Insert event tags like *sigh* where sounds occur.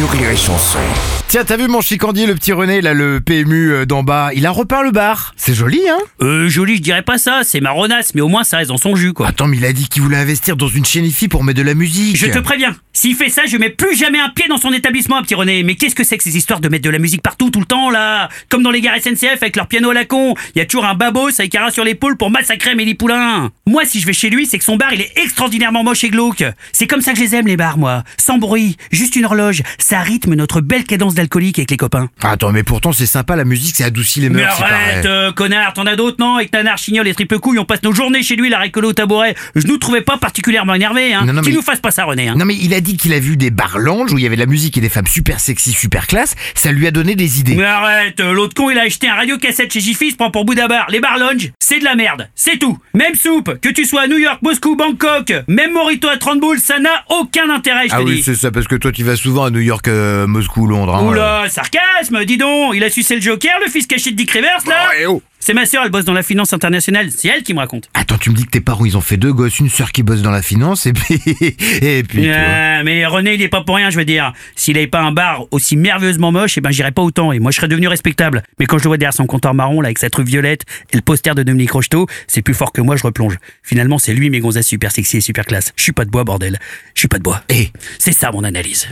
sur Rire et Chanson. Tiens, t'as vu mon chicandier, le petit René, là, le PMU euh, d'en bas? Il a repeint le bar. C'est joli, hein? Euh, joli, je dirais pas ça, c'est marronasse, mais au moins ça reste dans son jus, quoi. Attends, mais il a dit qu'il voulait investir dans une chaîne IFI pour mettre de la musique. Je te préviens, s'il fait ça, je mets plus jamais un pied dans son établissement, petit René. Mais qu'est-ce que c'est que ces histoires de mettre de la musique partout, tout le temps, là? Comme dans les gares SNCF avec leur piano à la con. Il y a toujours un babos avec un rat sur l'épaule pour massacrer Amélie Poulain. Moi, si je vais chez lui, c'est que son bar, il est extraordinairement moche et glauque. C'est comme ça que je les aime, les bars, moi. Sans bruit, juste une horloge. Ça rythme notre belle cadence d'alcoolique avec les copains. Attends, mais pourtant, c'est sympa, la musique, ça adoucit les Mais mœurs, il arrête, euh, connard, t'en as d'autres, non? Avec Nanar, Chignol et Triple Couille, on passe nos journées chez lui, la récolte au tabouret. Je nous trouvais pas particulièrement énervés, hein. Non, non, Qu'il mais- nous fasse pas ça, René, hein. Non mais il a dit qu'il a vu des bars où il y avait de la musique et des femmes super sexy, super classe, ça lui a donné des idées. Mais arrête, euh, l'autre con il a acheté un radio-cassette chez Jiffy, se prend pour Bouddha Bar. Les bar lounge, c'est de la merde, c'est tout. Même soupe, que tu sois à New York, Moscou, Bangkok, même Morito à 30 boules, ça n'a aucun intérêt, je te Ah oui, c'est ça, parce que toi tu vas souvent à New York, euh, Moscou, Londres. Hein, Oula, sarcasme, dis donc, il a sucé le Joker, le fils caché de Dick Rivers, là Oh, eh oh. C'est ma sœur, elle bosse dans la finance internationale, c'est elle qui me raconte. Attends, tu me dis que tes parents ils ont fait deux gosses, une sœur qui bosse dans la finance et puis *laughs* et puis. Euh, mais René, il est pas pour rien, je veux dire. S'il avait pas un bar aussi merveilleusement moche, eh ben j'irais pas autant et moi je serais devenu respectable. Mais quand je le vois derrière son comptoir marron là avec sa truffe violette et le poster de Dominique Rocheteau, c'est plus fort que moi, je replonge. Finalement, c'est lui mes gonzesses super sexy et super classe. Je suis pas de bois bordel. Je suis pas de bois. Eh. C'est ça mon analyse.